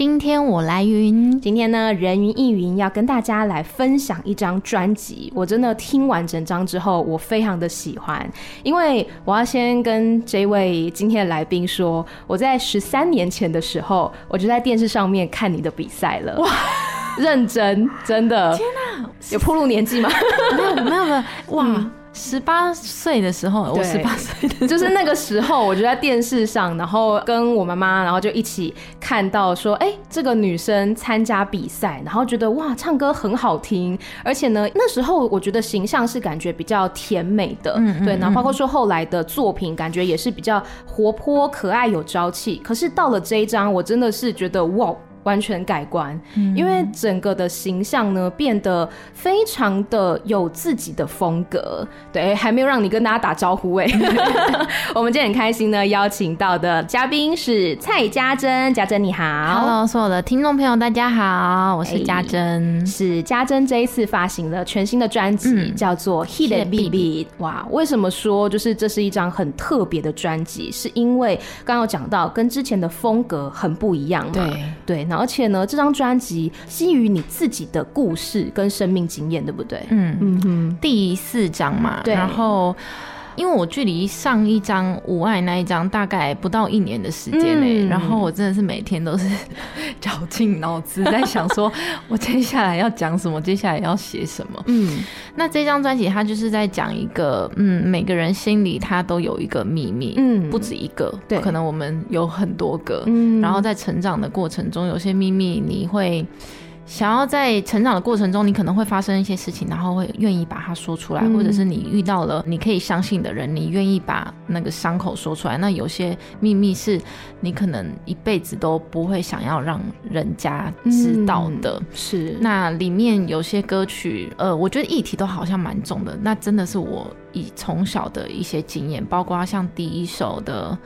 今天我来云，今天呢，人云亦云要跟大家来分享一张专辑。我真的听完整张之后，我非常的喜欢。因为我要先跟这位今天的来宾说，我在十三年前的时候，我就在电视上面看你的比赛了。哇，认真，真的。天哪，有暴露年纪吗？没有，没有，没有。哇。嗯十八岁的时候，我十八岁的就是那个时候，我就在电视上，然后跟我妈妈，然后就一起看到说，哎、欸，这个女生参加比赛，然后觉得哇，唱歌很好听，而且呢，那时候我觉得形象是感觉比较甜美的，嗯，嗯，对，然后包括说后来的作品，感觉也是比较活泼、可爱、有朝气。可是到了这一张，我真的是觉得哇。完全改观，因为整个的形象呢变得非常的有自己的风格。对，还没有让你跟大家打招呼哎。我们今天很开心呢，邀请到的嘉宾是蔡家珍，家珍你好。Hello，所有的听众朋友大家好，我是家珍。是家珍这一次发行了全新的专辑，嗯，叫做《Hit It Beat Beat》。哇，为什么说就是这是一张很特别的专辑？是因为刚刚有讲到跟之前的风格很不一样嘛？对对。而且呢，这张专辑基于你自己的故事跟生命经验，对不对？嗯嗯嗯，第四张嘛，对，然后。因为我距离上一张《无爱》那一张大概不到一年的时间内，嗯，然后我真的是每天都是 绞尽脑汁在想说，我接下来要讲什么，接下来要写什么。嗯，那这张专辑它就是在讲一个，嗯，每个人心里他都有一个秘密，嗯，不止一个，对，可能我们有很多个，嗯，然后在成长的过程中，有些秘密你会。想要在成长的过程中，你可能会发生一些事情，然后会愿意把它说出来，嗯，或者是你遇到了你可以相信的人，你愿意把那个伤口说出来。那有些秘密是你可能一辈子都不会想要让人家知道的。嗯，是。那里面有些歌曲，呃，我觉得议题都好像蛮重的。那真的是我以从小的一些经验，包括像第一首的。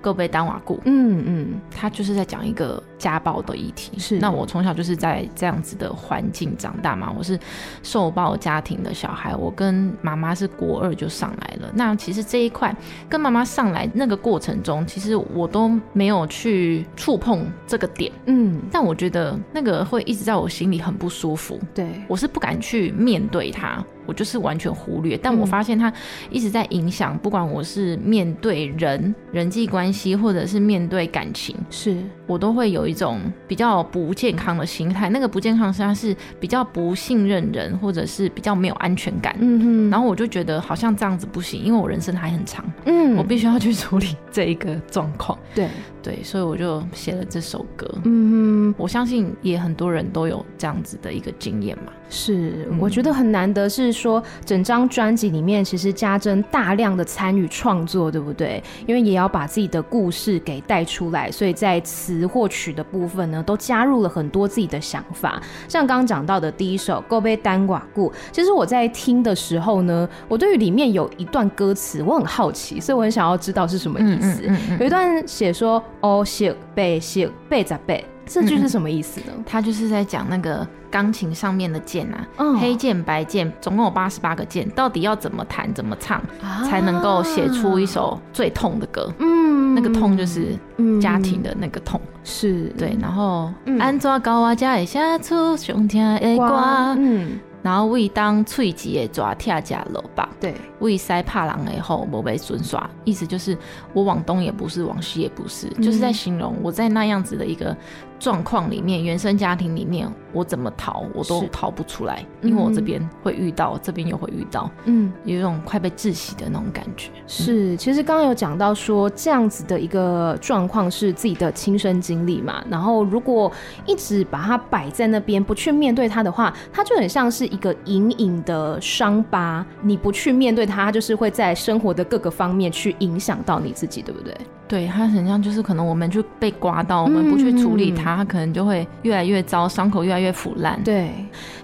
各被丹瓦固，嗯嗯，他就是在讲一个家暴的议题。是，那我从小就是在这样子的环境长大嘛，我是受暴家庭的小孩，我跟妈妈是国二就上来了。那其实这一块跟妈妈上来那个过程中，其实我都没有去触碰这个点，嗯，但我觉得那个会一直在我心里很不舒服。对，我是不敢去面对它。我就是完全忽略，但我发现他一直在影响，不管我是面对人人际关系，或者是面对感情，是我都会有一种比较不健康的心态。那个不健康实际上是比较不信任人，或者是比较没有安全感。嗯哼，然后我就觉得好像这样子不行，因为我人生还很长，嗯，我必须要去处理这一个状况。对对，所以我就写了这首歌。嗯哼，我相信也很多人都有这样子的一个经验嘛。是，我觉得很难得是说，整张专辑里面其实家珍大量的参与创作，对不对？因为也要把自己的故事给带出来，所以在词或曲的部分呢，都加入了很多自己的想法。像刚刚讲到的第一首《够被单寡固》，其实我在听的时候呢，我对于里面有一段歌词我很好奇，所以我很想要知道是什么意思。有一段写说“哦，写背写背在背”，这句是什么意思呢？他就是在讲那个。钢琴上面的键啊，嗯、黑键白键，总共有八十八个键，到底要怎么弹怎么唱，啊、才能够写出一首最痛的歌？嗯，那个痛就是家庭的那个痛，是对。然后安怎高啊家会写出上听的歌？嗯。然后为当喙子的抓跳甲楼吧，对，为塞怕狼以后我被损耍，意思就是我往东也不是，往西也不是，嗯，就是在形容我在那样子的一个状况里面，原生家庭里面，我怎么逃我都逃不出来，因为我这边会遇到，这边又会遇到，嗯，有一种快被窒息的那种感觉。是，其实刚刚有讲到说这样子的一个状况是自己的亲身经历嘛，然后如果一直把它摆在那边，不去面对它的话，它就很像是。一个隐隐的伤疤，你不去面对它，就是会在生活的各个方面去影响到你自己，对不对？对，它很像，就是可能我们就被刮到，我们不去处理它，它可能就会越来越糟，伤口越来来越腐烂。对，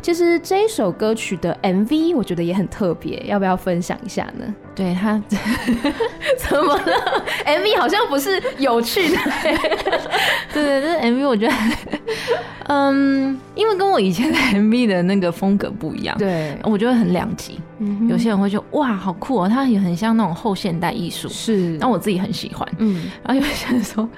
其实这一首歌曲的 MV 我觉得也很特别，要不要分享一下呢？对他 怎么了？MV 好像不是有趣的。对 对，这 MV 我觉得，嗯，因为跟我以前的 MV 的那个风格不一样。对，我觉得很两极。嗯，有些人会觉得哇，好酷哦，它也很像那种后现代艺术。是，但我自己很喜欢。嗯，然后有些人说。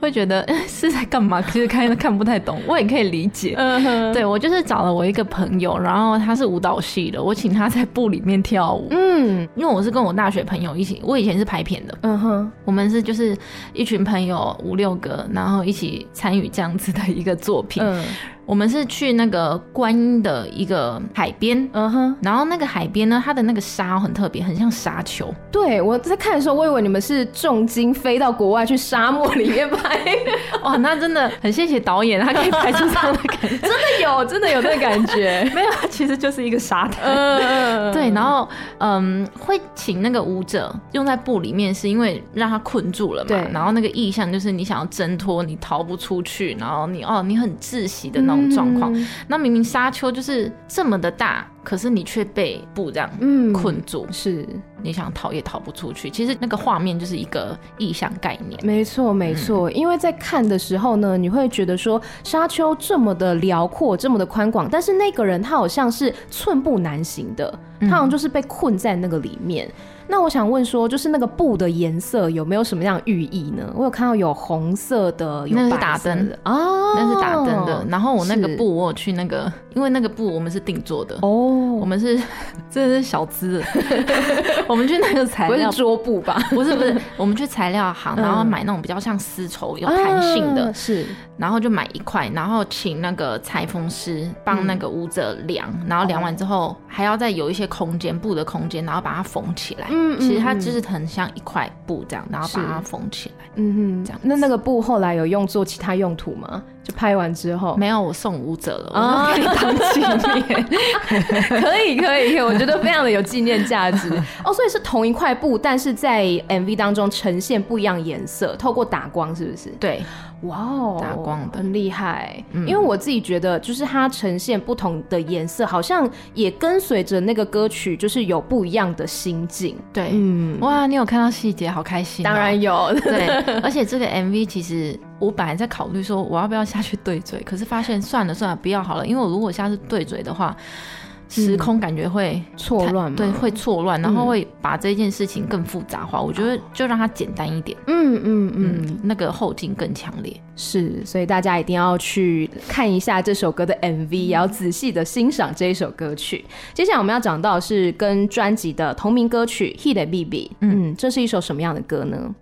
会觉得 是在干嘛？其实看看不太懂，我也可以理解。嗯哼，对，我就是找了我一个朋友，然后他是舞蹈系的，我请他在部里面跳舞。嗯，因为我是跟我大学朋友一起，我以前是拍片的。嗯哼，我们是就是一群朋友五六个，然后一起参与这样子的一个作品。嗯。我们是去那个观音的一个海边，嗯哼，然后那个海边呢，它的那个沙很特别，很像沙丘。对，我在看的时候，我以为你们是重金飞到国外去沙漠里面拍，哇，那真的很谢谢导演，他可以拍出这样的感觉，真的有，真的有那个感觉。没有，它其实就是一个沙滩。嗯，对，然后嗯，会请那个舞者用在布里面，是因为让他困住了嘛。对。然后那个意象就是你想要挣脱，你逃不出去，然后你哦，你很窒息的那种。状况，嗯、那明明沙丘就是这么的大，可是你却被布这样困住，嗯、是你想逃也逃不出去。其实那个画面就是一个意象概念，没错没错。嗯、因为在看的时候呢，你会觉得说沙丘这么的辽阔，这么的宽广，但是那个人他好像是寸步难行的，他好像就是被困在那个里面。那我想问说，就是那个布的颜色有没有什么样的寓意呢？我有看到有红色的，有那是打灯的哦，那是打灯的。然后我那个布，我有去那个，因为那个布我们是定做的哦，我们是真的是小资，我们去那个材料不是桌布吧？不是不是，我们去材料行，然后买那种比较像丝绸有弹性的，啊、是，然后就买一块，然后请那个裁缝师帮那个舞者量，嗯、然后量完之后还要再有一些空间布的空间，然后把它缝起来。嗯，其实它就是很像一块布这样，然后把它缝起来。嗯哼，这样。那那个布后来有用做其他用途吗？就拍完之后没有，我送舞者了，我可以当纪念。可以可以，我觉得非常的有纪念价值。哦，所以是同一块布，但是在 MV 当中呈现不一样颜色，透过打光，是不是？对。哇哦打光的。很厉害，嗯、因为我自己觉得，就是它呈现不同的颜色，好像也跟随着那个歌曲，就是有不一样的心境。对，嗯，哇，你有看到细节，好开心、喔。当然有，对，而且这个 MV 其实我本来在考虑说，我要不要下去对嘴，可是发现算了算了，不要好了，因为我如果下次对嘴的话。时空感觉会错乱，对，会错乱，然后会把这件事情更复杂化。嗯、我觉得就让它简单一点，嗯嗯嗯，那个后劲更强烈。是，所以大家一定要去看一下这首歌的 MV，也要仔细的欣赏这一首歌曲。接下来我们要讲到是跟专辑的同名歌曲《Hit Baby》，嗯，这是一首什么样的歌呢？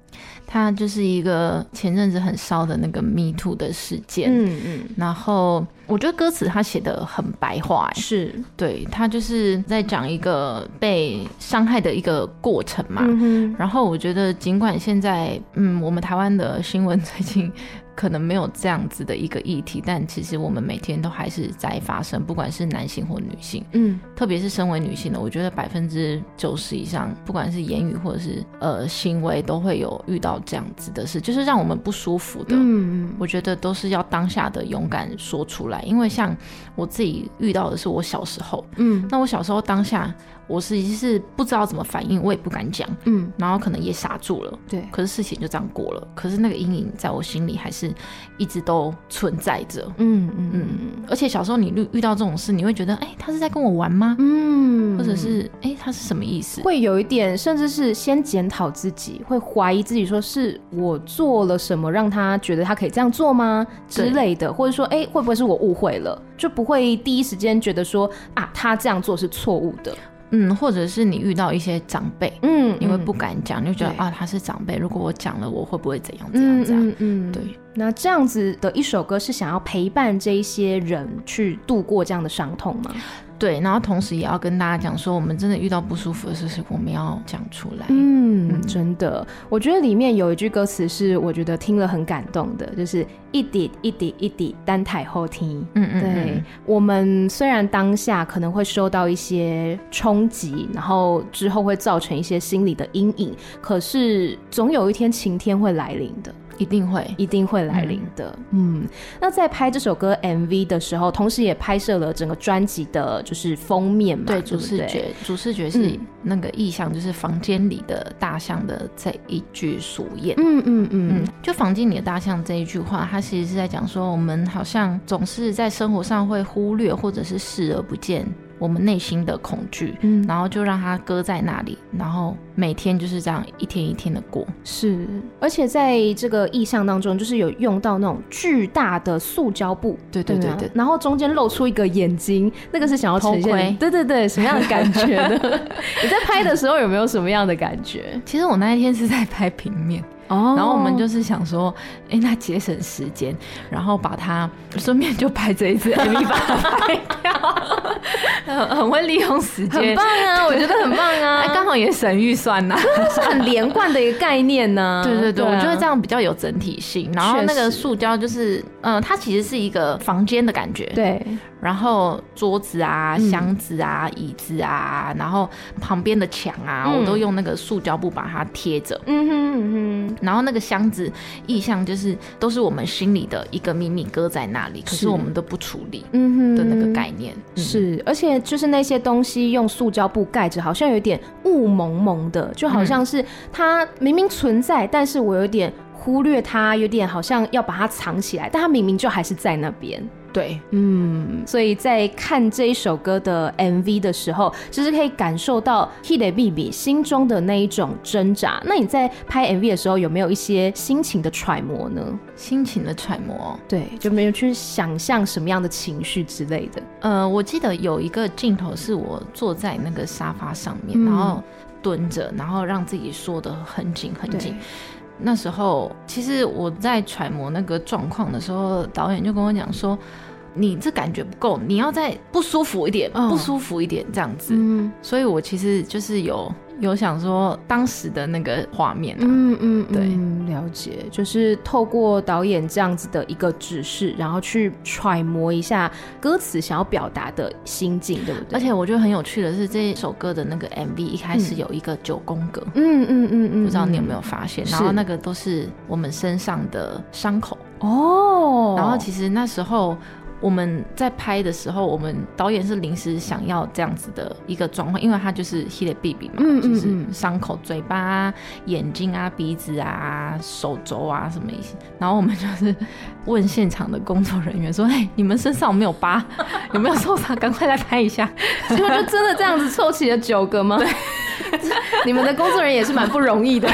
它就是一个前阵子很烧的那个 Me Too 的事件，嗯嗯，然后我觉得歌词他写的很白话，是。对，他就是在讲一个被伤害的一个过程嘛，嗯，然后我觉得尽管现在，嗯，我们台湾的新闻最近。可能没有这样子的一个议题，但其实我们每天都还是在发生，不管是男性或女性，嗯，特别是身为女性的，我觉得百分之九十以上，不管是言语或者是呃行为，都会有遇到这样子的事，就是让我们不舒服的。嗯嗯，我觉得都是要当下的勇敢说出来，因为像我自己遇到的是我小时候，嗯，那我小时候当下。我实际是不知道怎么反应，我也不敢讲，嗯，然后可能也傻住了，对。可是事情就这样过了，可是那个阴影在我心里还是一直都存在着，嗯嗯嗯。而且小时候你遇遇到这种事，你会觉得，哎、欸，他是在跟我玩吗？嗯，或者是，哎、欸，他是什么意思？会有一点，甚至是先检讨自己，会怀疑自己，说是我做了什么让他觉得他可以这样做吗？之类的，或者说，哎、欸，会不会是我误会了？就不会第一时间觉得说，啊，他这样做是错误的。嗯，或者是你遇到一些长辈，嗯，你会不敢讲，你就觉得啊，他是长辈，如果我讲了，我会不会怎样怎样怎样？嗯，嗯，嗯对。那这样子的一首歌是想要陪伴这一些人去度过这样的伤痛吗？对，然后同时也要跟大家讲说，我们真的遇到不舒服的事情，我们要讲出来。嗯，嗯真的，我觉得里面有一句歌词是我觉得听了很感动的，就是一滴一滴一滴单台后听。嗯嗯，对，嗯、我们虽然当下可能会受到一些冲击，然后之后会造成一些心理的阴影，可是总有一天晴天会来临的。一定会，一定会来临的。嗯，嗯，那在拍这首歌 MV 的时候，同时也拍摄了整个专辑的，就是封面嘛，对，主视觉，主视觉是那个意象，就是房间里的大象的这一句俗谚。嗯嗯嗯嗯，就房间里的大象这一句话，它其实是在讲说，我们好像总是在生活上会忽略，或者是视而不见。我们内心的恐惧，嗯，然后就让它搁在那里，然后每天就是这样一天一天的过。是，而且在这个意象当中，就是有用到那种巨大的塑胶布，对对对对，然后中间露出一个眼睛，那个是想要呈现，对对对，什么样的感觉呢？你在拍的时候有没有什么样的感觉？其实我那一天是在拍平面。哦，然后我们就是想说，哎、欸，那节省时间，然后把它顺便就拍这一次 MV，把它拍掉，很会利用时间，很棒啊，我觉得很棒啊，刚好也省预算呐，是很连贯的一个概念呢。对对对，对啊、我觉得这样比较有整体性。然后那个塑胶就是，嗯、呃，它其实是一个房间的感觉，对。然后桌子啊、箱子啊、嗯、椅子啊，然后旁边的墙啊、嗯，我都用那个塑胶布把它贴着。嗯哼嗯哼。然后那个箱子意象就是都是我们心里的一个秘密搁在那里，可是我们都不处理。嗯哼。的那个概念是，而且就是那些东西用塑胶布盖着，好像有点雾蒙蒙的，就好像是它明明存在，但是我有点忽略它，有点好像要把它藏起来，但它明明就还是在那边。对，嗯，所以在看这一首歌的 MV 的时候，其实可以感受到 Hide Bibi 心中的那一种挣扎。那你在拍 MV 的时候，有没有一些心情的揣摩呢？心情的揣摩，对，就没有去想象什么样的情绪之类的。呃，我记得有一个镜头是我坐在那个沙发上面，嗯、然后蹲着，然后让自己缩得很紧很紧。那时候，其实我在揣摩那个状况的时候，导演就跟我讲说。你这感觉不够，你要再不舒服一点，哦、不舒服一点这样子。嗯，所以我其实就是有有想说当时的那个画面、啊。嗯嗯，对嗯，了解，就是透过导演这样子的一个指示，然后去揣摩一下歌词想要表达的心境，对不对？而且我觉得很有趣的是，这首歌的那个 MV 一开始有一个九宫格。嗯嗯嗯嗯，不知道你有没有发现？然后那个都是我们身上的伤口。哦，然后其实那时候。我们在拍的时候，我们导演是临时想要这样子的一个状况，因为他就是 Hide Bibi 嘛，嗯嗯嗯，就是伤口、嘴巴、啊、眼睛啊、鼻子啊、手肘啊什么一些。然后我们就是问现场的工作人员说：“哎，你们身上有没有疤？有没有受伤？赶快来拍一下。”结果就真的这样子凑齐了九个吗？对。你们的工作人员也是蛮不容易的，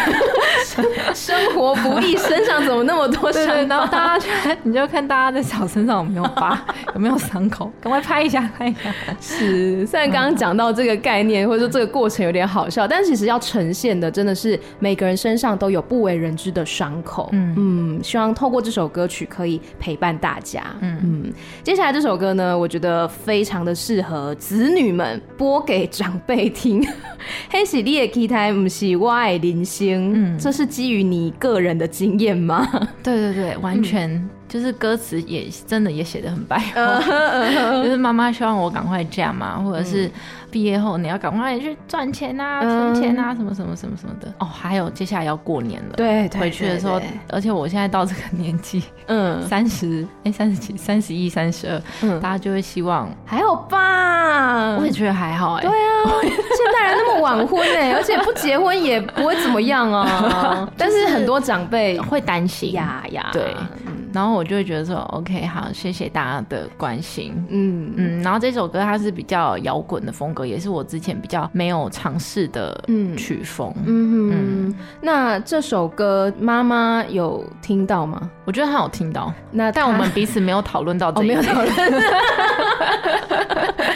生活不易，身上怎么那么多伤？然后大家就你就看大家的小身上有没有疤，有没有伤口，赶快拍一下，拍一下。是，虽然刚刚讲到这个概念或者说这个过程有点好笑，但其实要呈现的真的是每个人身上都有不为人知的伤口。嗯嗯，希望透过这首歌曲可以陪伴大家。嗯嗯，接下来这首歌呢，我觉得非常的适合子女们播给长辈听。黑喜你的期待不是我的人生，嗯，这是基于你个人的经验吗？对对对，完全。嗯就是歌词也真的也写的很白话，就是妈妈希望我赶快嫁嘛，或者是毕业后你要赶快去赚钱啊、存钱啊，什么什么什么什么的。哦，还有接下来要过年了，对，回去的时候，而且我现在到这个年纪，嗯，三十哎，三十几、三十一、三十二，嗯，大家就会希望还好吧？我也觉得还好哎。对啊，现代人那么晚婚哎，而且不结婚也不会怎么样啊。但是很多长辈会担心呀呀，对。然后我就会觉得说，OK，好，谢谢大家的关心，嗯嗯。然后这首歌它是比较摇滚的风格，也是我之前比较没有尝试的曲风，嗯嗯，嗯。那这首歌妈妈有听到吗？我觉得她有听到，那但我们彼此没有讨论到这一点，哦，没有讨论。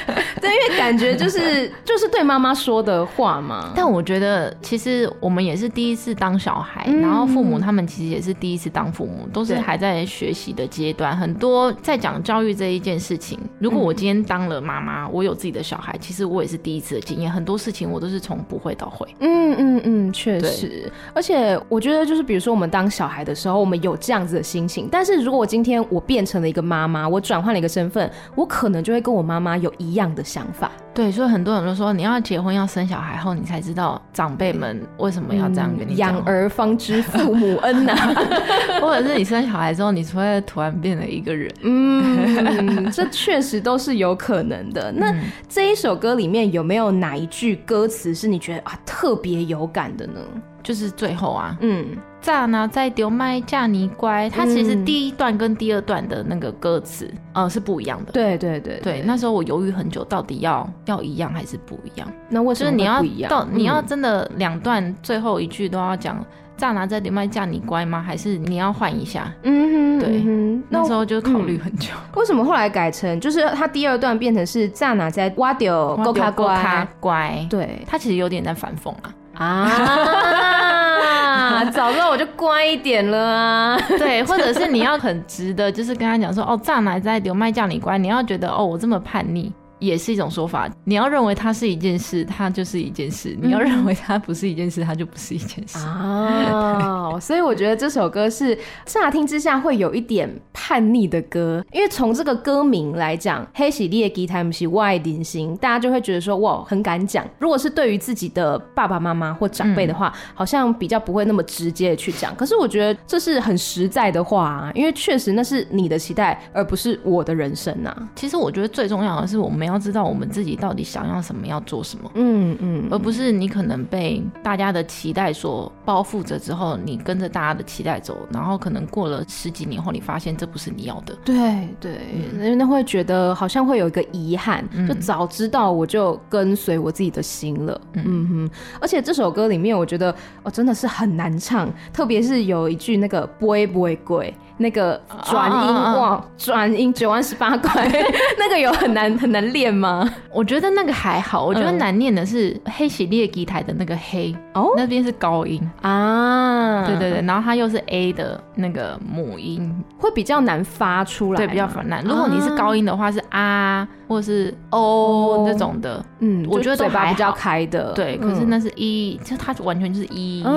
感觉就是 就是对妈妈说的话嘛。但我觉得其实我们也是第一次当小孩，嗯，然后父母他们其实也是第一次当父母，都是还在学习的阶段。很多在讲教育这一件事情，如果我今天当了妈妈，我有自己的小孩，其实我也是第一次的经验。很多事情我都是从不会到会。嗯嗯嗯，确实。而且我觉得就是比如说我们当小孩的时候，我们有这样子的心情。但是如果我今天我变成了一个妈妈，我转换了一个身份，我可能就会跟我妈妈有一样的想法。对，所以很多人都说，你要结婚要生小孩后，你才知道长辈们为什么要这样跟你讲。养、嗯、儿方知父母恩呐、啊，或者是你生小孩之后，你才会突然变了一个人。嗯，这确实都是有可能的。那这一首歌里面有没有哪一句歌词是你觉得啊特别有感的呢？就是最后啊，嗯，炸拿在丢麦嫁你乖，它其实第一段跟第二段的那个歌词，呃、嗯，是不一样的。对对对对，那时候我犹豫很久，到底要要一样还是不一样？那为什么不一样？就是你要到、嗯、你要真的两段最后一句都要讲炸拿在丢麦嫁你乖吗？还是你要换一下？嗯哼，对，嗯、那时候就考虑很久、嗯。为什么后来改成就是他第二段变成是炸拿在挖丢够卡乖乖？对，他其实有点在反讽啊。啊！早知道我就乖一点了啊。对，或者是你要很直的，就是跟他讲说，哦，炸奶在丢麦叫你乖，你要觉得哦，我这么叛逆。也是一种说法。你要认为它是一件事，它就是一件事；你要认为它不是一件事，它就不是一件事。哦，所以我觉得这首歌是乍听之下会有一点叛逆的歌，因为从这个歌名来讲，黑喜列吉他姆西外定心，大家就会觉得说哇，很敢讲。如果是对于自己的爸爸妈妈或长辈的话，嗯，好像比较不会那么直接的去讲。可是我觉得这是很实在的话啊，因为确实那是你的期待，而不是我的人生啊。其实我觉得最重要的是我们。你要知道我们自己到底想要什么，要做什么，嗯嗯，而不是你可能被大家的期待所包覆着之后，你跟着大家的期待走，然后可能过了十几年后，你发现这不是你要的。对对，那会觉得好像会有一个遗憾，就早知道我就跟随我自己的心了。嗯哼，而且这首歌里面，我觉得哦真的是很难唱，特别是有一句那个不会不会贵。那个转音哇，转音九万十八块，那个有很难很难练吗？我觉得那个还好，我觉得难念的是黑喜列吉台的那个黑哦，那边是高音。啊，对对对，然后它又是 A 的那个母音，会比较难发出来，对，比较难。如果你是高音的话，是啊或者是哦那种的，嗯，我觉得嘴巴比较开的，对。可是那是一，就它完全就是一的音，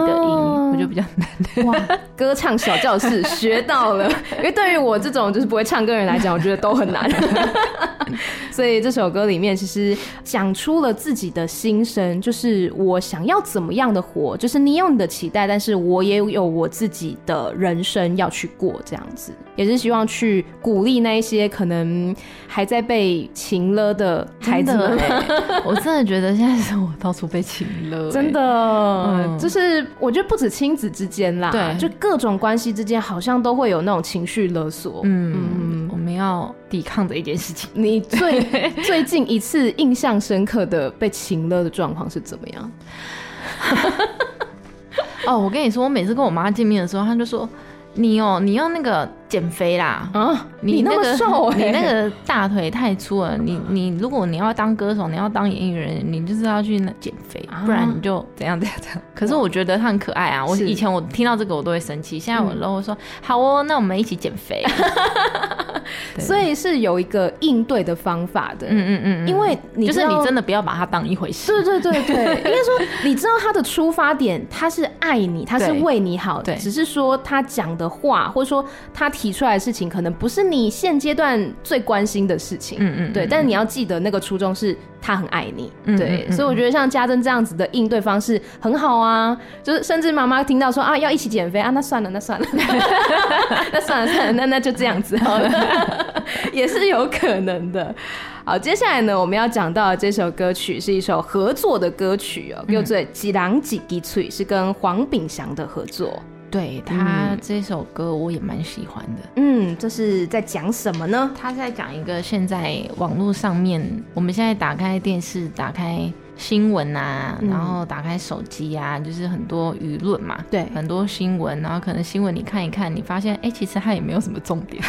我觉得比较难。哇，歌唱小教室学到了。因为对于我这种就是不会唱歌的人来讲，我觉得都很难。所以这首歌里面其实讲出了自己的心声，就是我想要怎么样的活，就是你有你的期待，但是我也有我自己的人生要去过，这样子也是希望去鼓励那一些可能还在被情了的孩子们。我真的觉得现在是我到处被情勒，真的，嗯、就是我觉得不止亲子之间啦，对，就各种关系之间好像都会有。那种情绪勒索，嗯，嗯，我们要抵抗的一件事情。你最 最近一次印象深刻的被情了的状况是怎么样？哦，我跟你说，我每次跟我妈见面的时候，她就说。你哦，你要那个减肥啦！啊，你那个瘦，你那个大腿太粗了。你你如果你要当歌手，你要当演艺人，你就是要去那减肥，不然你就怎样怎样怎样。可是我觉得他很可爱啊！我以前我听到这个我都会生气，现在我都会说好哦，那我们一起减肥。所以是有一个应对的方法的。嗯嗯嗯，因为你就是你真的不要把它当一回事。对对对对，应该说你知道他的出发点，他是爱你，他是为你好的，只是说他讲。的话，或者说他提出来的事情，可能不是你现阶段最关心的事情。嗯嗯，对。但是你要记得，那个初衷是他很爱你。嗯、对。所以我觉得像家珍这样子的应对方式很好啊。就是甚至妈妈听到说啊要一起减肥啊，那算了那算了，那算了 算了，那那就这样子好了，也是有可能的。好，接下来呢，我们要讲到的这首歌曲是一首合作的歌曲哦，叫做《几郎几滴翠》，是跟黄炳祥的合作。对，他这首歌我也蛮喜欢的。嗯，这是在讲什么呢？他在讲一个现在网络上面，我们现在打开电视，打开。新闻啊，然后打开手机啊，嗯、就是很多舆论嘛，对，很多新闻，然后可能新闻你看一看，你发现哎，其实它也没有什么重点，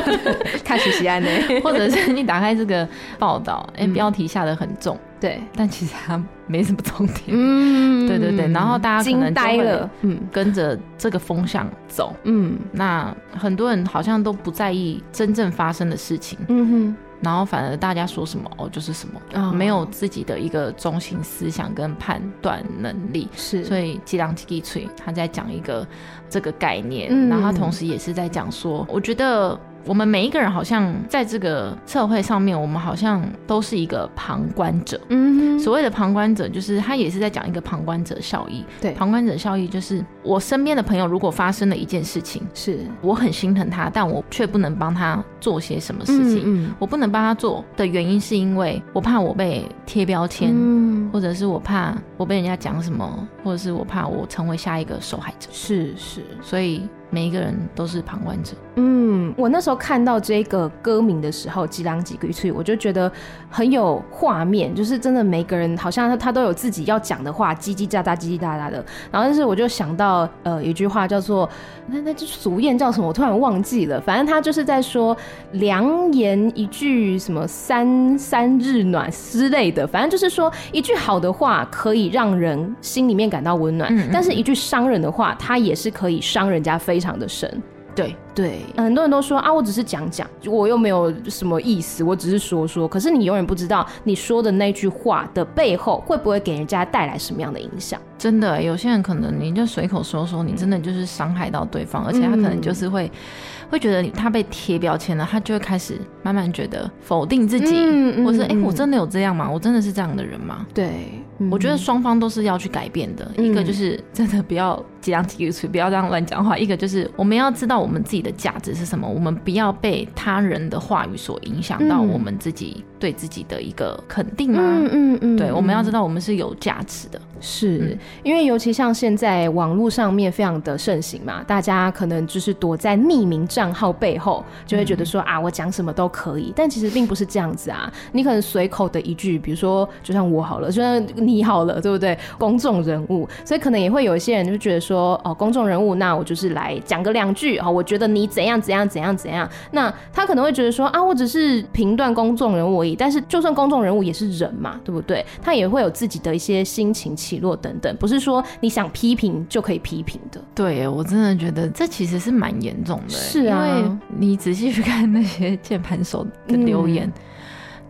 看徐熙安呢，或者是你打开这个报道，哎、嗯，标题下得很重，对，但其实它没什么重点，嗯，对对对，然后大家可能惊呆了，嗯，跟着这个风向走，嗯，那很多人好像都不在意真正发生的事情，嗯哼。然后反而大家说什么哦就是什么，oh. 没有自己的一个中心思想跟判断能力，是，所以一人一支嘴他在讲一个这个概念，嗯、然后他同时也是在讲说，我觉得我们每一个人好像在这个社会上面，我们好像都是一个旁观者。嗯，所谓的旁观者，就是他也是在讲一个旁观者效益。对，旁观者效益就是我身边的朋友，如果发生了一件事情，是我很心疼他，但我却不能帮他做些什么事情。嗯，嗯，我不能帮他做的原因，是因为我怕我被贴标签，嗯，或者是我怕我被人家讲什么，或者是我怕我成为下一个受害者。是是，所以。每一个人都是旁观者。嗯，我那时候看到这个歌名的时候，吉郎吉贵脆，我就觉得很有画面，就是真的每个人好像他他都有自己要讲的话，叽叽喳喳，叽叽喳喳的。然后，但是我就想到，呃，有一句话叫做那那就俗谚叫什么？我突然忘记了。反正他就是在说良言一句什么三三日暖之类的。反正就是说一句好的话可以让人心里面感到温暖，嗯嗯嗯，但是一句伤人的话，它也是可以伤人家非常的深。对对，很多人都说啊，我只是讲讲，我又没有什么意思，我只是说说。可是你永远不知道你说的那句话的背后会不会给人家带来什么样的影响。真的，有些人可能你就随口说说，你真的就是伤害到对方，而且他可能就是会。嗯会觉得他被贴标签了，他就会开始慢慢觉得否定自己，嗯嗯、或是哎、欸，我真的有这样吗？我真的是这样的人吗？对，嗯、我觉得双方都是要去改变的。嗯、一个就是真的不要这样几个词，不要这样乱讲话；一个就是我们要知道我们自己的价值是什么，我们不要被他人的话语所影响到我们自己对自己的一个肯定吗？嗯嗯嗯，对，我们要知道我们是有价值的。是、嗯、因为尤其像现在网络上面非常的盛行嘛，大家可能就是躲在匿名账号背后，就会觉得说、嗯、啊，我讲什么都可以，但其实并不是这样子啊。你可能随口的一句，比如说就像我好了，就像你好了，对不对？公众人物，所以可能也会有一些人就觉得说，哦，公众人物，那我就是来讲个两句，好，我觉得你怎样怎样怎样怎样。那他可能会觉得说啊，我只是评断公众人物而已，但是就算公众人物也是人嘛，对不对？他也会有自己的一些心情起落等等，不是说你想批评就可以批评的。对，我真的觉得这其实是蛮严重的。是啊，因为你仔细去看那些键盘手的留言。嗯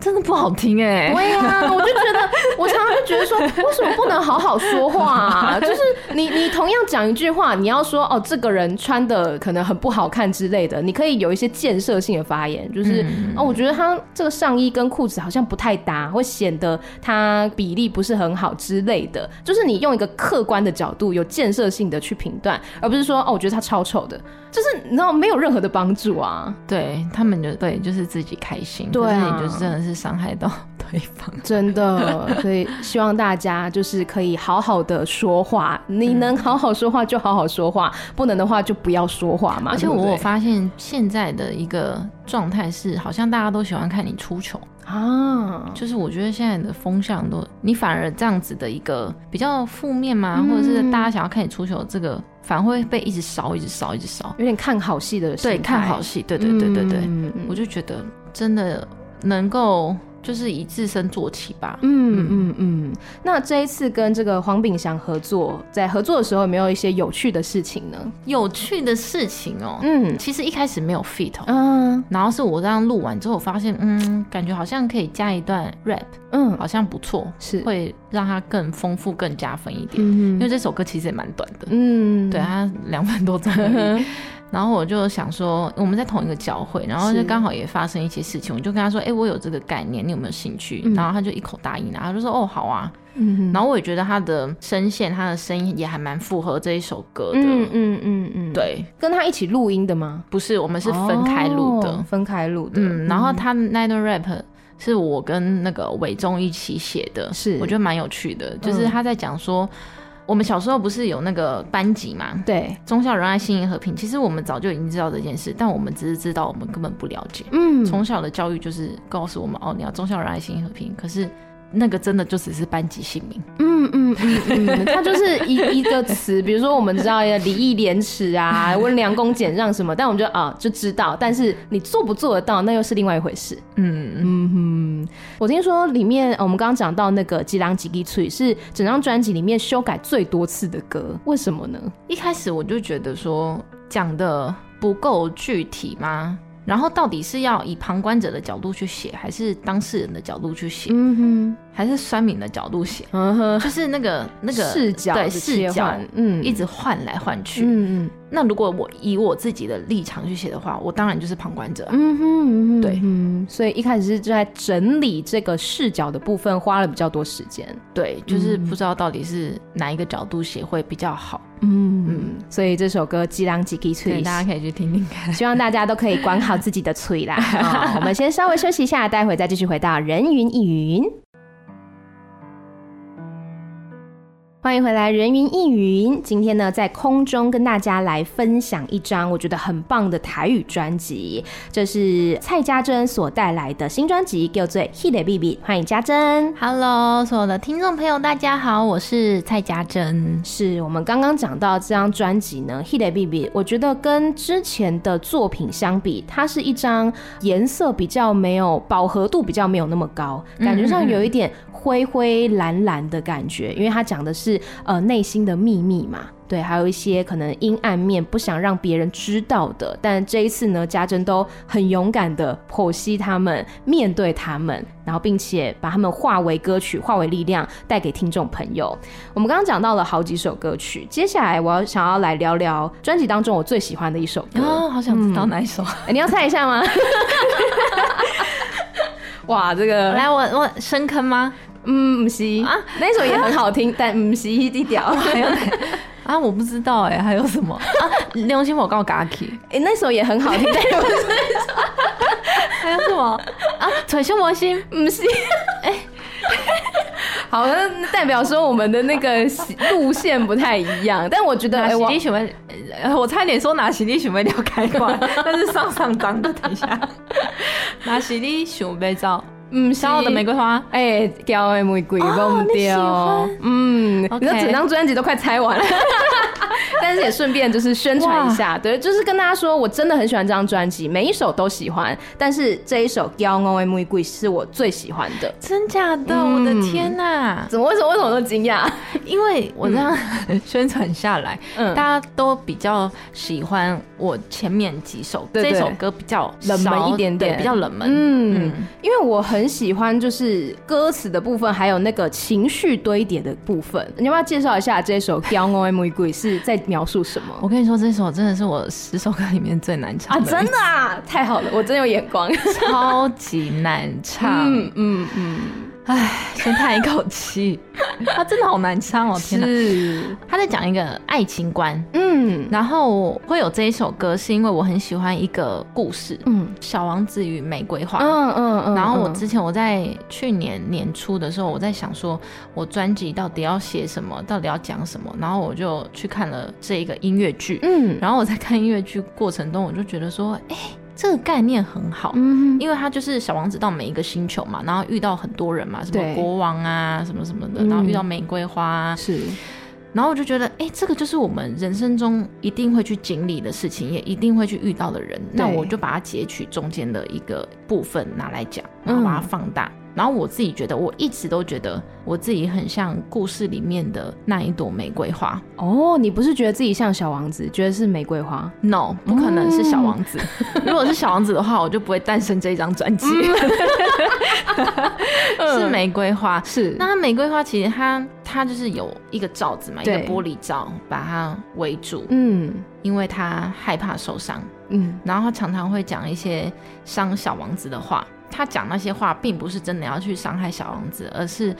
真的不好听哎、欸！对呀、啊，我就觉得，我常常就觉得说，为什么不能好好说话啊？就是你，你同样讲一句话，你要说哦，这个人穿的可能很不好看之类的，你可以有一些建设性的发言，就是、嗯、哦，我觉得他这个上衣跟裤子好像不太搭，会显得他比例不是很好之类的。就是你用一个客观的角度，有建设性的去评断，而不是说哦，我觉得他超丑的，就是你知道没有任何的帮助啊。对他们就对，就是自己开心，对啊，你就是真的是。伤害到 对方，真的，所以希望大家就是可以好好的说话。你能好好说话就好好说话，不能的话就不要说话嘛。而且我发现现在的一个状态是，好像大家都喜欢看你出糗啊。就是我觉得现在的风向都，你反而这样子的一个比较负面嘛，嗯、或者是大家想要看你出糗，这个反而会被一直烧，一直烧，一直烧，有点看好戏的。对，看好戏，对对对对对，嗯、我就觉得真的。能够就是以自身做起吧。嗯嗯嗯。那这一次跟这个黄炳祥合作，在合作的时候有没有一些有趣的事情呢？有趣的事情哦、喔，嗯，其实一开始没有 fit，嗯，然后是我这样录完之后，发现，嗯，感觉好像可以加一段 rap，嗯，好像不错，是会让它更丰富、更加分一点。嗯，因为这首歌其实也蛮短的，嗯，对，它两分多钟。然后我就想说，我们在同一个教会，然后就刚好也发生一些事情，我就跟他说：“哎、欸，我有这个概念，你有没有兴趣？”嗯、然后他就一口答应了，他就说：“哦，好啊。嗯”然后我也觉得他的声线、他的声音也还蛮符合这一首歌的。嗯嗯嗯嗯，对，跟他一起录音的吗？不是，我们是分开录的，哦、分开录的。嗯，然后他那段 rap 是我跟那个伟忠一起写的，是我觉得蛮有趣的，就是他在讲说。我们小时候不是有那个班级嘛？对，忠孝仁爱信义和平。其实我们早就已经知道这件事，但我们只是知道，我们根本不了解。嗯，从小的教育就是告诉我们，哦，你要忠孝仁爱信义和平。可是。那个真的就只是班级姓名，嗯嗯嗯嗯，它就是一 一个词，比如说我们知道礼义廉耻啊，温良恭俭让什么，但我们就啊就知道，但是你做不做得到，那又是另外一回事。嗯嗯哼，我听说里面我们刚刚讲到那个《吉郎吉吉脆》是整张专辑里面修改最多次的歌，为什么呢？一开始我就觉得说讲的不够具体吗？然后到底是要以旁观者的角度去写，还是当事人的角度去写？嗯哼，还是酸敏的角度写，嗯哼，就是那个那个视角对视角，嗯，一直换来换去，嗯嗯。那如果我以我自己的立场去写的话，我当然就是旁观者，嗯哼，嗯哼，对，嗯，所以一开始是在整理这个视角的部分花了比较多时间，对，就是不知道到底是哪一个角度写会比较好，嗯嗯，所以这首歌《吉郎吉吉吹》，大家可以去听听看，希望大家都可以管好自己的嘴啦。好，我们先稍微休息一下，待会再继续回到人云亦云。欢迎回来，人云亦云。今天呢，在空中跟大家来分享一张我觉得很棒的台语专辑，这是蔡家珍所带来的新专辑，叫做《Hit Baby》。欢迎家珍，Hello，所有的听众朋友，大家好，我是蔡家珍。是我们刚刚讲到这张专辑呢，《Hit Baby》，我觉得跟之前的作品相比，它是一张颜色比较没有饱和度，比较没有那么高，感觉上有一点。灰灰蓝蓝的感觉，因为它讲的是呃内心的秘密嘛，对，还有一些可能阴暗面不想让别人知道的。但这一次呢，家珍都很勇敢的剖析他们，面对他们，然后并且把他们化为歌曲，化为力量，带给听众朋友。我们刚刚讲到了好几首歌曲，接下来我要想要来聊聊专辑当中我最喜欢的一首歌。哦，好想知道哪一首？嗯欸，你要猜一下吗？哇，这个来我我深坑吗？嗯，不是啊，那首也很好听，但不是一条。还有啊，我不知道哎，还有什么啊？良心我告嘎起，哎，那首也很好听，但不是。还有什么啊？捶胸膜心，不是。哎，好像代表说我们的那个路线不太一样，但我觉得哎，我喜欢，我差点说拿起你想要聊开挂，但是上上当的，等一下，拿起你想要照。嗯，骄傲的玫瑰花，哎、欸，骄傲的玫瑰，忘掉，嗯说整张专辑都快拆完了。但是也顺便就是宣传一下，对，就是跟大家说，我真的很喜欢这张专辑，每一首都喜欢。但是这一首《骄傲的玫瑰》是我最喜欢的，真假的？我的天哪！怎么为什么为什么都惊讶？因为我这样 宣传下来，嗯，大家都比较喜欢我前面几首，这首歌比较冷门一点点，比较冷门。嗯，因为我很喜欢就是歌词的部分，还有那个情绪堆叠的部分。你要不要介绍一下这首《omg》是在？描述什么？我跟你说，这首真的是我十首歌里面最难唱的啊！真的啊，太好了，我真有眼光，超级难唱。嗯嗯嗯，哎、嗯，先叹一口气，他真的好难唱哦！天哪，是他在讲一个爱情观。嗯，然后会有这一首歌，是因为我很喜欢一个故事。嗯，小王子与玫瑰花。嗯嗯嗯。然后我之前我在去年年初的时候，我在想说，我专辑到底要写什么，到底要讲什么，然后我就去看了这一个音乐剧。嗯，然后我在看音乐剧过程中，我就觉得说，哎、欸，这个概念很好。嗯，因为他就是小王子到每一个星球嘛，然后遇到很多人嘛，什么国王啊，什么什么的，然后遇到玫瑰花、啊、是。然后我就觉得，哎，这个就是我们人生中一定会去经历的事情，也一定会去遇到的人。那我就把它截取中间的一个部分拿来讲，然后把它放大。嗯然后我自己觉得，我一直都觉得我自己很像故事里面的那一朵玫瑰花。哦，你不是觉得自己像小王子，觉得是玫瑰花？No，不可能是小王子。嗯、如果是小王子的话，我就不会诞生这一张专辑。嗯、是玫瑰花，是。那它玫瑰花其实它它就是有一个罩子嘛，一个玻璃罩把它围住。嗯，因为它害怕受伤。嗯，然后他常常会讲一些伤小王子的话。他讲那些话，并不是真的要去伤害小王子，而是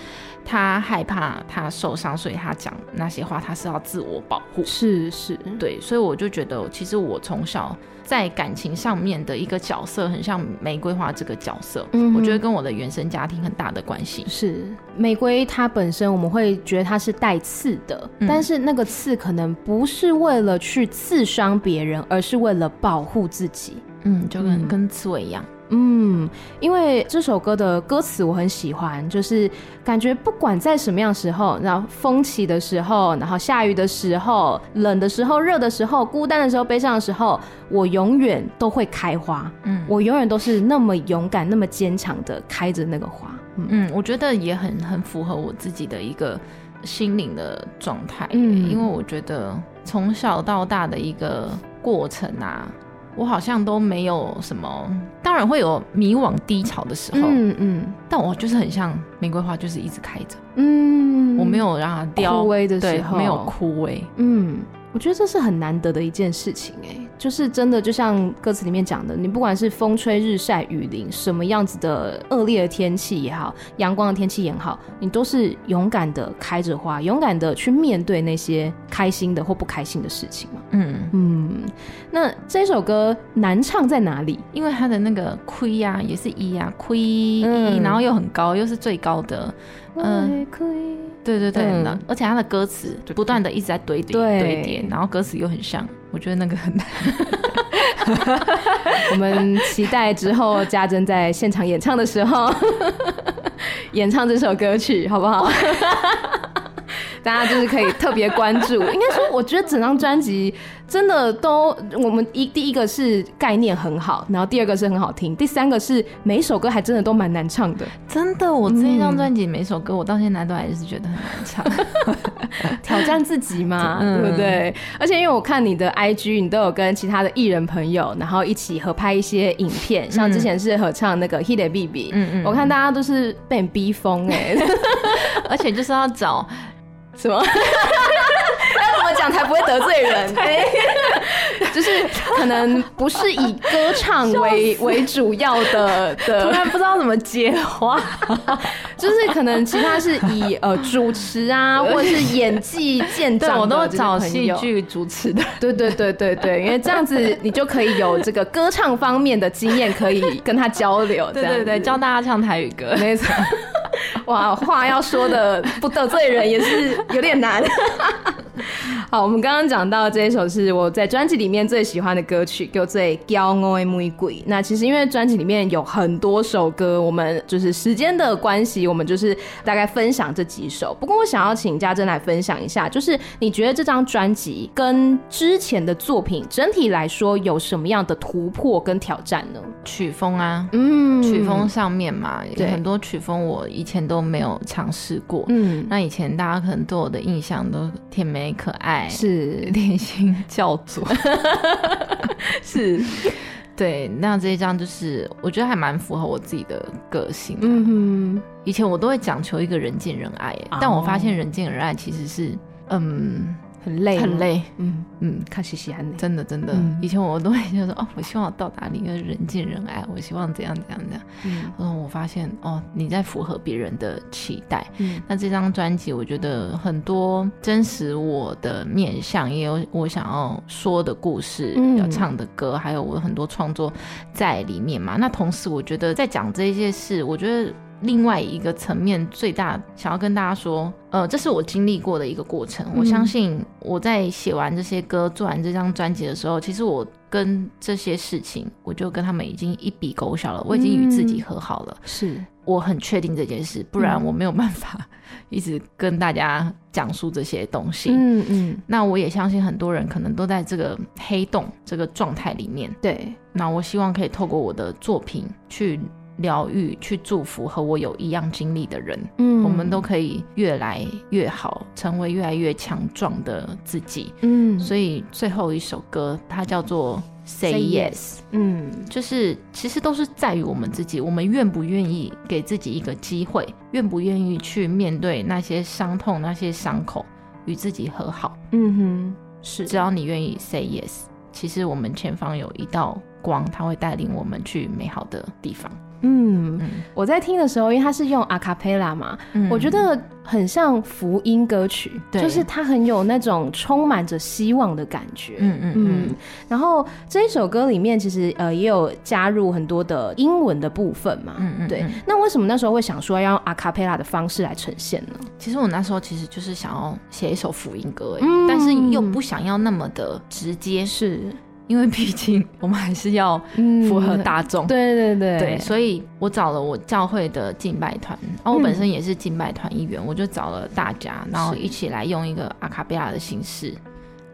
他害怕他受伤，所以他讲那些话，他是要自我保护。是是，对，所以我就觉得，其实我从小在感情上面的一个角色，很像玫瑰花这个角色。嗯，我觉得跟我的原生家庭很大的关系。是玫瑰，它本身我们会觉得它是带刺的，嗯、但是那个刺可能不是为了去刺伤别人，而是为了保护自己。嗯，就跟、嗯、跟刺猬一样。嗯，因为这首歌的歌词我很喜欢，就是感觉不管在什么样时候，然后风起的时候，然后下雨的时候，冷的时候，热的时候，孤单的时候，悲伤的时候，我永远都会开花。嗯，我永远都是那么勇敢、那么坚强的开着那个花。嗯，嗯，我觉得也很很符合我自己的一个心灵的状态。嗯，因为我觉得从小到大的一个过程啊。我好像都没有什么，当然会有迷惘低潮的时候，嗯嗯，但我就是很像玫瑰花，就是一直开着，嗯，我没有让它凋枯萎的时候，没有枯萎，嗯。我觉得这是很难得的一件事情，哎，就是真的，就像歌词里面讲的，你不管是风吹日晒雨淋，什么样子的恶劣的天气也好，阳光的天气也好，你都是勇敢的开着花，勇敢的去面对那些开心的或不开心的事情嘛。嗯嗯。那这首歌难唱在哪里？因为它的那个亏呀，也是一呀，亏，嗯，然后又很高，又是最高的。嗯，对对对，嗯、而且他的歌词不断的一直在堆叠堆叠，然后歌词又很像，我觉得那个很难。我们期待之后家珍在现场演唱的时候，演唱这首歌曲，好不好？大家就是可以特别关注。应该说，我觉得整张专辑真的都，我们一第一个是概念很好，然后第二个是很好听，第三个是每一首歌还真的都蛮难唱的。真的，我这一张专辑每首歌，我到现在都还是觉得很难唱。挑战自己嘛，对不对？而且因为我看你的 IG，你都有跟其他的艺人朋友，然后一起合拍一些影片，像之前是合唱那个 Hit It Baby，嗯嗯，我看大家都是被人逼疯哎，而且就是要找。什么？要怎么讲才不会得罪人？对，就是可能不是以歌唱为 为主要的的，突然不知道怎么接话，就是可能其他是以呃主持啊，或者是演技见长的，我都找戏剧主持的。对对对对对，因为这样子你就可以有这个歌唱方面的经验，可以跟他交流。对对对，教大家唱台语歌，没错。哇，话要说的不得罪人也是有点难。好，我们刚刚讲到这一首是我在专辑里面最喜欢的歌曲，叫做《骄傲的玫瑰》。那其实因为专辑里面有很多首歌，我们就是时间的关系，我们就是大概分享这几首。不过我想要请家珍来分享一下，就是你觉得这张专辑跟之前的作品整体来说有什么样的突破跟挑战呢？曲风啊，嗯，曲风上面嘛，有很多曲风我以前都没有尝试过。嗯，那以前大家可能对我的印象都甜美可爱，是典型教主，是，对。那这一张就是我觉得还蛮符合我自己的个性。嗯哼，以前我都会讲求一个人见人爱，但我发现人见人爱其实是，嗯。很累，很累，嗯。嗯，看西西安真的真的，嗯、以前我都会就说 哦，我希望我到达你一个人见人爱，我希望怎样怎样怎样，嗯，然后我发现哦，你在符合别人的期待，嗯，那这张专辑我觉得很多真实我的面相，也有我想要说的故事，嗯、要唱的歌，还有我很多创作在里面嘛。那同时我觉得在讲这些事，我觉得。另外一个层面，最大想要跟大家说，呃，这是我经历过的一个过程。嗯、我相信我在写完这些歌、做完这张专辑的时候，其实我跟这些事情，我就跟他们已经一笔勾销了。我已经与自己和好了。是、嗯，我很确定这件事，不然我没有办法 一直跟大家讲述这些东西。嗯嗯。那我也相信很多人可能都在这个黑洞这个状态里面。对。那我希望可以透过我的作品去。疗愈，去祝福和我有一样经历的人，嗯，我们都可以越来越好，成为越来越强壮的自己，嗯。所以最后一首歌，它叫做《Say Yes》，嗯，就是其实都是在于我们自己，我们愿不愿意给自己一个机会，愿不愿意去面对那些伤痛、那些伤口，与自己和好。嗯哼，是，只要你愿意 Say Yes，其实我们前方有一道光，它会带领我们去美好的地方。嗯，我在听的时候，因为它是用阿卡贝拉嘛，嗯、我觉得很像福音歌曲，对就是它很有那种充满着希望的感觉。嗯嗯嗯。然后这一首歌里面其实呃也有加入很多的英文的部分嘛。嗯嗯。对。那为什么那时候会想说要用阿卡贝拉的方式来呈现呢？其实我那时候其实就是想要写一首福音歌，嗯，但是又不想要那么的直接。是。因为毕竟我们还是要符合大众，嗯，对对对。对，所以我找了我教会的敬拜团，然后我本身也是敬拜团一员，嗯、我就找了大家，然后一起来用一个阿卡贝拉的形式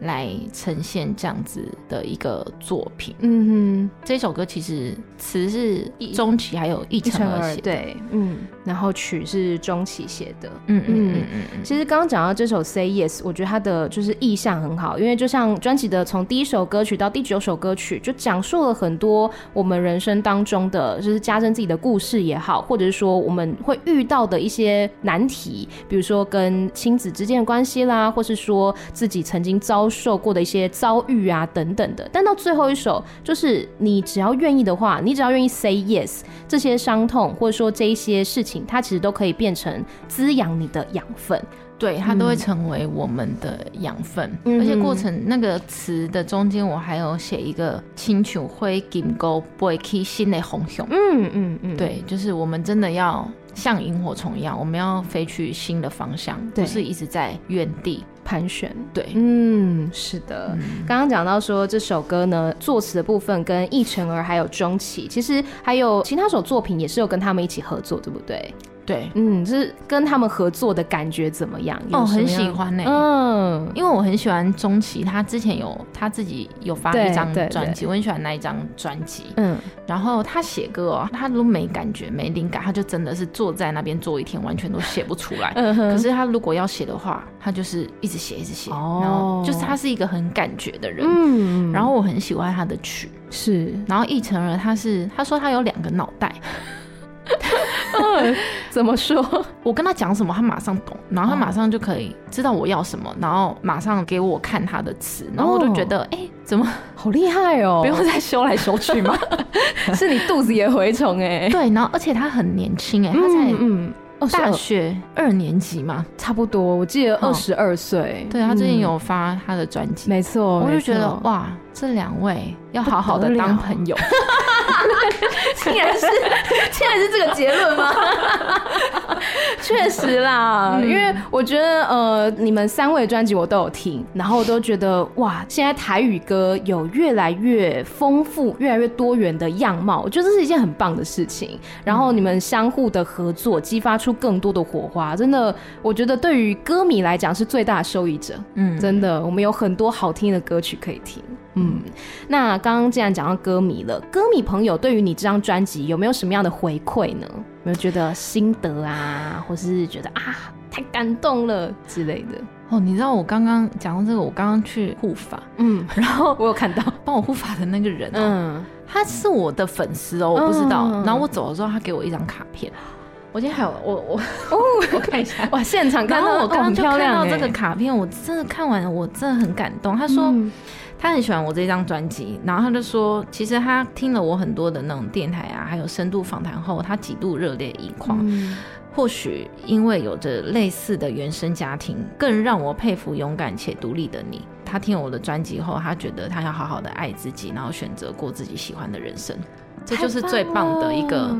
来呈现这样子的一个作品。嗯哼，这首歌其实词是中期还有一成儿写的，对，嗯，然后曲是中期写的。嗯嗯嗯嗯嗯。其实刚刚讲到这首《Say Yes》，我觉得它的就是意象很好，因为就像专辑的从第一首歌曲到第九首歌曲，就讲述了很多我们人生当中的，就是加深自己的故事也好，或者是说我们会遇到的一些难题，比如说跟亲子之间的关系啦，或是说自己曾经遭受过的一些遭遇啊等等的。但到最后一首，就是你只要愿意的话，你只要愿意 say yes，这些伤痛或者说这一些事情，它其实都可以变成滋养你的养分。对，它都会成为我们的养分，嗯、而且过程那个词的中间，我还有写一个“亲像火金钩，飞去新的红熊”。嗯嗯嗯，对，就是我们真的要像萤火虫一样，我们要飞去新的方向，不是一直在原地盘旋。对，嗯，是的。刚刚讲到说这首歌呢，作词的部分跟易成儿还有钟琪，其实还有其他首作品也是有跟他们一起合作，对不对？对，嗯，就是跟他们合作的感觉怎么样？哦，很喜欢呢、欸。嗯，因为我很喜欢钟琦，他之前有他自己有发一张专辑，我很喜欢那一张专辑。嗯，然后他写歌哦，他都没感觉、没灵感，他就真的是坐在那边坐一天，完全都写不出来。嗯哼。可是他如果要写的话，他就是一直写、一直写。哦。然后就是他是一个很感觉的人。嗯。然后我很喜欢他的曲。是。然后易成儿他是他说他有两个脑袋。嗯，怎么说？我跟他讲什么，他马上懂，然后他马上就可以知道我要什么，然后马上给我看他的词，然后我就觉得，哎、欸，怎么好厉害哦？不用再修来修去吗？是你肚子也蛔虫哎？对，然后而且他很年轻哎，他才嗯。大学二年级嘛，差不多，我记得二十二岁。对，他最近有发他的专辑，没错，我就觉得哇，这两位要好好的当朋友。竟然是竟然是这个结论吗？确实啦，因为我觉得呃，你们三位专辑我都有听，然后我都觉得哇，现在台语歌有越来越丰富、越来越多元的样貌，我觉得这是一件很棒的事情。然后你们相互的合作，激发出更多的火花，真的，我觉得对于歌迷来讲是最大的受益者。嗯，真的，我们有很多好听的歌曲可以听。嗯，那刚刚既然讲到歌迷了，歌迷朋友对于你这张专辑有没有什么样的回馈呢？有没有觉得心得啊，或是觉得啊太感动了之类的？哦，你知道我刚刚讲到这个，我刚刚去护发，嗯，然后我有看到帮我护发的那个人，嗯，他是我的粉丝哦，我不知道。嗯、然后我走的时候，他给我一张卡片，我今天还有我我哦，我看一下哇，现场看到我刚刚就看到这个卡片，我真的看完我真的很感动。他说。嗯他很喜欢我这张专辑，然后他就说，其实他听了我很多的那种电台啊，还有深度访谈后，他几度热泪盈眶。嗯、或许因为有着类似的原生家庭，更让我佩服勇敢且独立的你。他听了我的专辑后，他觉得他要好好的爱自己，然后选择过自己喜欢的人生，这就是最棒的一个。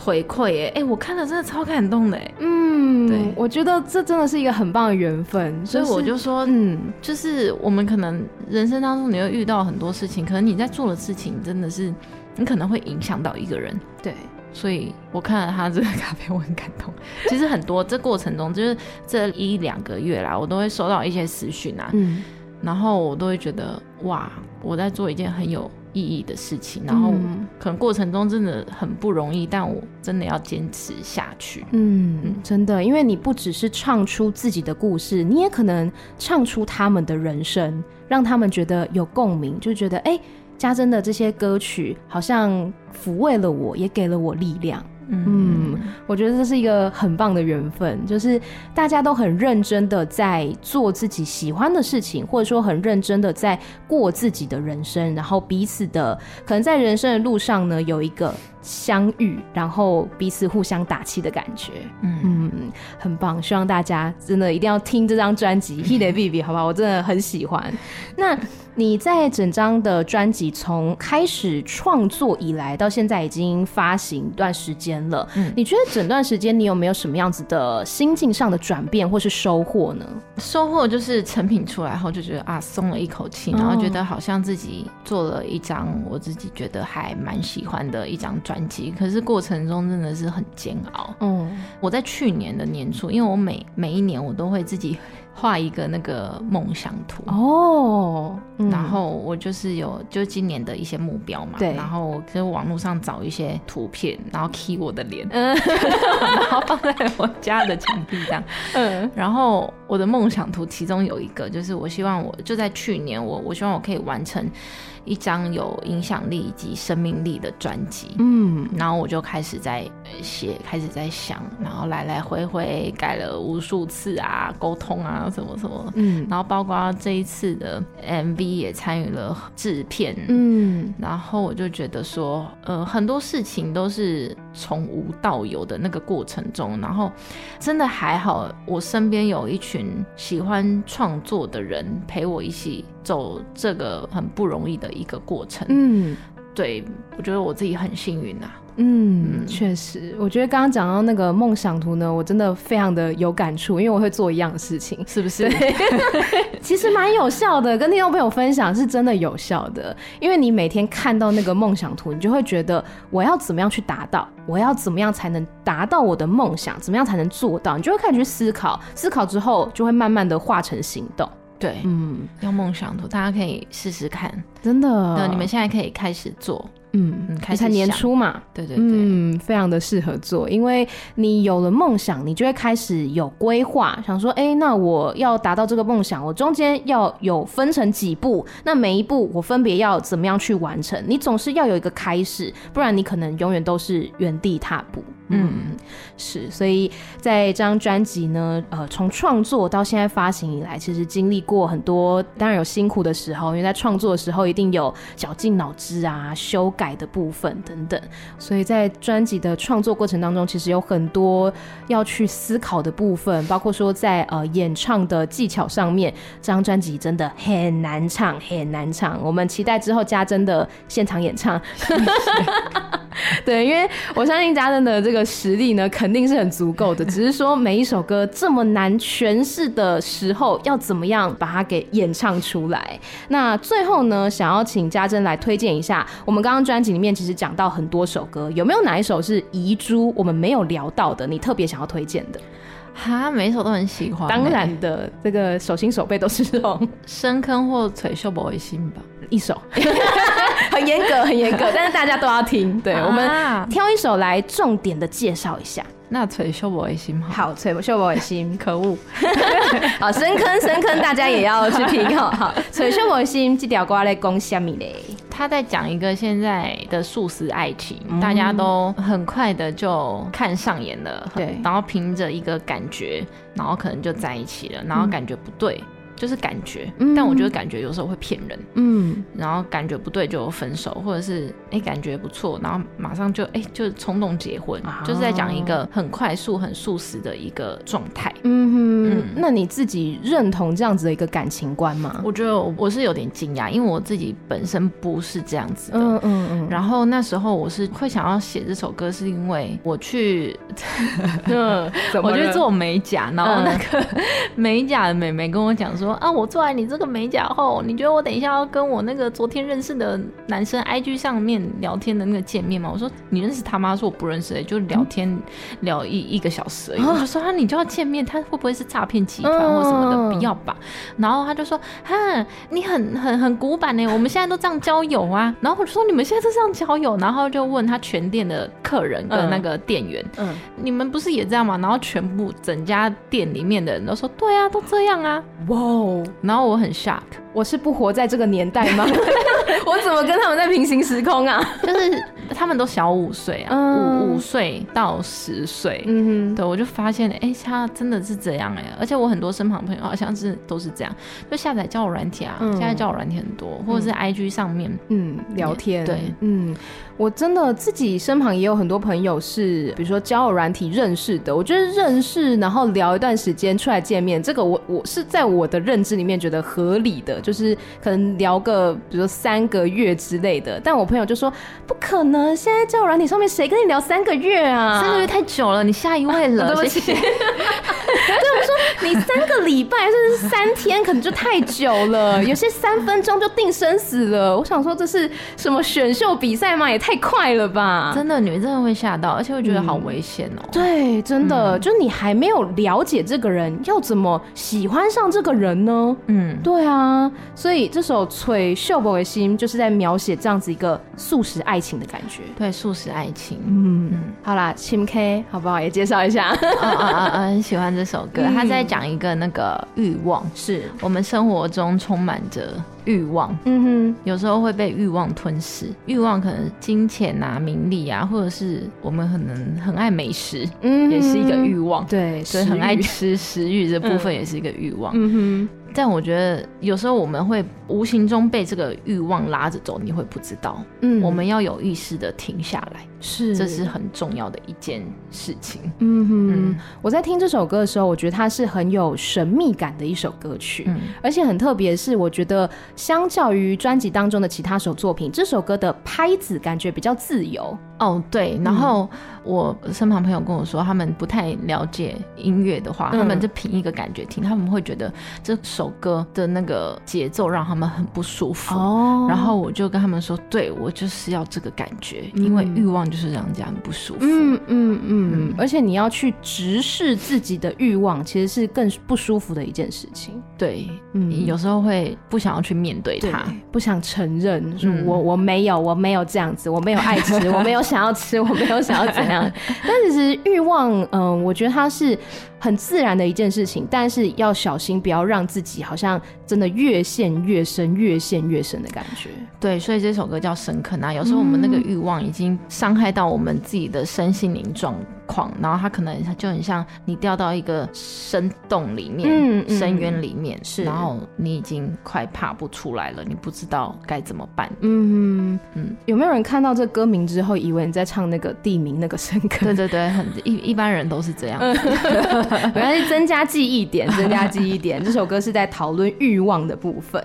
回馈哎哎，我看了真的超感动的哎，嗯，对，我觉得这真的是一个很棒的缘分，所以我就说，嗯，就是我们可能人生当中你会遇到很多事情，可能你在做的事情真的是你可能会影响到一个人，对，所以我看了他这个咖啡，我很感动。其实很多这过程中，就是这一两个月啦，我都会收到一些私讯啊，嗯，然后我都会觉得哇，我在做一件很有。意义的事情，然后可能过程中真的很不容易，但我真的要坚持下去。嗯，嗯，真的，因为你不只是唱出自己的故事，你也可能唱出他们的人生，让他们觉得有共鸣，就觉得哎，家珍的这些歌曲好像抚慰了我，也给了我力量。嗯，我觉得这是一个很棒的缘分，就是大家都很认真的在做自己喜欢的事情，或者说很认真的在过自己的人生，然后彼此的可能在人生的路上呢，有一个相遇，然后彼此互相打气的感觉。嗯嗯，很棒，希望大家真的一定要听这张专辑《Hit the Baby》，好不好？我真的很喜欢。那。你在整张的专辑从开始创作以来到现在已经发行一段时间了，嗯，你觉得整段时间你有没有什么样子的心境上的转变或是收获呢？收获就是成品出来后就觉得啊松了一口气，然后觉得好像自己做了一张我自己觉得还蛮喜欢的一张专辑，可是过程中真的是很煎熬。嗯，我在去年的年初，因为我每每一年我都会自己。画一个那个梦想图。哦，嗯、然后我就是有就今年的一些目标嘛，对，然后在网络上找一些图片，然后 key 我的脸，嗯，然后放在我家的墙壁上，嗯，然后我的梦想图其中有一个就是我希望我就在去年我我希望我可以完成。一张有影响力以及生命力的专辑，嗯，然后我就开始在写，开始在想，然后来来回回改了无数次啊，沟通啊，什么什么，嗯，然后包括这一次的 MV 也参与了制片，嗯，然后我就觉得说，呃，很多事情都是从无到有的那个过程中，然后真的还好，我身边有一群喜欢创作的人陪我一起走这个很不容易的一个过程，嗯，对，我觉得我自己很幸运啊。嗯，确实，我觉得刚刚讲到那个梦想图呢，我真的非常的有感触，因为我会做一样的事情，是不是？其实蛮有效的，跟听众朋友分享是真的有效的，因为你每天看到那个梦想图，你就会觉得我要怎么样去达到，我要怎么样才能达到我的梦想，怎么样才能做到，你就会开始去思考，思考之后就会慢慢的化成行动。对，嗯，用梦想图，大家可以试试看，真的，那，你们现在可以开始做。嗯，开始才年初嘛，对对对，嗯，非常的适合做，因为你有了梦想，你就会开始有规划，想说，哎、欸，那我要达到这个梦想，我中间要有分成几步，那每一步我分别要怎么样去完成？你总是要有一个开始，不然你可能永远都是原地踏步。嗯，是，所以在这张专辑呢，呃，从创作到现在发行以来，其实经历过很多，当然有辛苦的时候，因为在创作的时候一定有绞尽脑汁啊、修改的部分等等，所以在专辑的创作过程当中，其实有很多要去思考的部分，包括说在呃演唱的技巧上面，这张专辑真的很难唱，很难唱。我们期待之后家珍的现场演唱。对，因为我相信家珍的这个实力呢，肯定是很足够的。只是说每一首歌这么难诠释的时候，要怎么样把它给演唱出来？那最后呢，想要请家珍来推荐一下，我们刚刚专辑里面其实讲到很多首歌，有没有哪一首是遗珠我们没有聊到的？你特别想要推荐的？哈，每一首都很喜欢。当然的，这个手心手背都是这种深坑或腿秀博的心吧，一首。很严格，很严格，但是大家都要听。对，我们挑一首来重点的介绍一下。那崔秀博的心好，好，垂秀博的心，可恶。好，深坑，深坑，大家也要去听哦。好，垂秀博的心，这条歌在讲什么嘞？他在讲一个现在的速食爱情，大家都很快的就看上眼了，对，然后凭着一个感觉，然后可能就在一起了，然后感觉不对。就是感觉，但我觉得感觉有时候会骗人，嗯，然后感觉不对就分手，或者是哎、欸、感觉不错，然后马上就哎、欸、就冲动结婚，啊、就是在讲一个很快速、很速食的一个状态。嗯哼，嗯，那你自己认同这样子的一个感情观吗？我觉得我是有点惊讶，因为我自己本身不是这样子的。嗯嗯嗯。然后那时候我是会想要写这首歌，是因为我去，嗯，我去做美甲，然后那个 美甲的美眉跟我讲说。啊！我做完你这个美甲后，你觉得我等一下要跟我那个昨天认识的男生 IG 上面聊天的那个见面吗？我说你认识他吗？说我不认识，就聊天、嗯、聊一一个小时而已。我就说啊，你就要见面，他会不会是诈骗集团或什么的？嗯、不要吧。然后他就说，哈，你很很很古板呢。我们现在都这样交友啊。然后我就说，你们现在都这样交友？然后就问他全店的客人跟那个店员，嗯，你们不是也这样吗？然后全部整家店里面的人都说，对啊，都这样啊。哇。哦，然后我很 shock，我是不活在这个年代吗？我怎么跟他们在平行时空啊？就是他们都小五岁啊，嗯、五五岁到十岁，嗯哼，对，我就发现，哎、欸，他真的是这样哎，而且我很多身旁朋友好像是都是这样，就下载交友软体啊，嗯、现在交友软体很多，或者是 IG 上面，嗯，聊天，对，嗯。我真的自己身旁也有很多朋友是，比如说交友软体认识的。我觉得认识，然后聊一段时间出来见面，这个我我是在我的认知里面觉得合理的，就是可能聊个比如说三个月之类的。但我朋友就说不可能，现在交友软体上面谁跟你聊三个月啊？三个月太久了，你下一位了，对不起。对我说你三个礼拜甚至是三天，可能就太久了。有些三分钟就定生死了。我想说这是什么选秀比赛吗？也太快了吧！真的，你们真的会吓到，而且会觉得好危险哦、喔嗯。对，真的，嗯、就你还没有了解这个人，要怎么喜欢上这个人呢？嗯，对啊。所以这首《翠秀博的心》就是在描写这样子一个素食爱情的感觉。对，素食爱情。嗯嗯。好啦，亲 K 好不好？也介绍一下。嗯嗯嗯嗯，很 喜欢这首歌。他在讲一个那个欲望，是我们生活中充满着欲望。嗯哼，有时候会被欲望吞噬。欲望可能金钱啊、名利啊，或者是我们可能很爱美食，嗯，也是一个欲望。对，所以很爱吃食欲这部分也是一个欲望。嗯哼。但我觉得有时候我们会无形中被这个欲望拉着走，你会不知道。嗯，我们要有意识的停下来，是，这是很重要的一件事情。嗯哼，嗯，我在听这首歌的时候，我觉得它是很有神秘感的一首歌曲，嗯，而且很特别是，我觉得相较于专辑当中的其他首作品，这首歌的拍子感觉比较自由。哦，对，然后我身旁朋友跟我说，他们不太了解音乐的话，嗯、他们就凭一个感觉听，他们会觉得这首歌的那个节奏让他们很不舒服。哦，然后我就跟他们说，对，我就是要这个感觉，嗯、因为欲望就是让人家很不舒服。嗯嗯嗯，嗯，而且你要去直视自己的欲望，其实是更不舒服的一件事情。对，嗯，有时候会不想要去面对它，对，不想承认，说我我没有，我没有这样子，我没有爱吃，我没有。想要吃，我没有想要怎样，但其实欲望，嗯，我觉得它是很自然的一件事情，但是要小心，不要让自己好像真的越陷越深，越陷越深的感觉。对，所以这首歌叫深坑啊。有时候我们那个欲望已经伤害到我们自己的身心灵状况，然后它可能就很像你掉到一个深洞里面，嗯，深渊里面，是，然后你已经快爬不出来了，你不知道该怎么办。嗯嗯，有没有人看到这歌名之后，以为你在唱那个地名那个深坑？对对对，很一一般人都是这样。原来是增加记忆点，增加记忆点。这首歌是在讨论欲望的部分。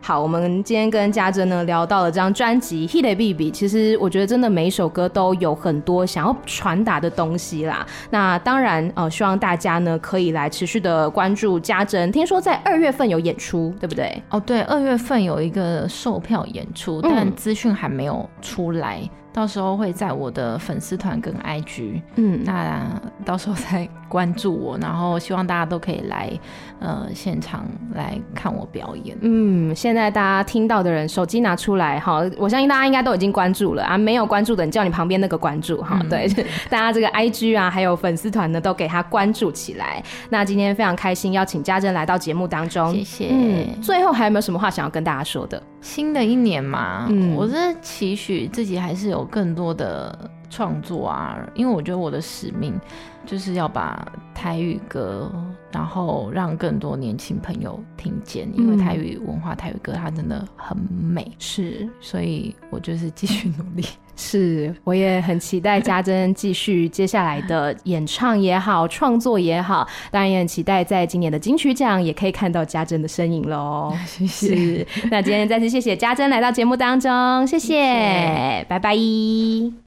好，我们今天跟家珍呢聊到了这张专辑《Hit Baby》，其实我觉得真的每一首歌都有很多想要传达的东西啦。那当然，呃，希望大家呢可以来持续的关注家珍。听说在二月份有演出，对不对？哦，对，二月份有一个售票演出，但资讯还没有出来。嗯到时候会在我的粉丝团跟 IG，嗯，那到时候再 关注我，然后希望大家都可以来，呃，现场来看我表演。嗯，现在大家听到的人，手机拿出来哈，我相信大家应该都已经关注了啊，没有关注的，你叫你旁边那个关注哈，嗯、对，大家这个 IG 啊，还有粉丝团呢，都给他关注起来。那今天非常开心邀请家珍来到节目当中，谢谢。嗯，最后还有没有什么话想要跟大家说的？新的一年嘛，嗯，我是期许自己还是有更多的创作啊，因为我觉得我的使命就是要把台语歌，然后让更多年轻朋友听见，因为台语文化、台语歌它真的很美，是，所以我就是继续努力。是，我也很期待家珍继续接下来的演唱也好，创作也好，当然也很期待在今年的金曲奖也可以看到家珍的身影喽。谢谢。那今天再次谢谢家珍来到节目当中，谢谢，谢谢拜拜。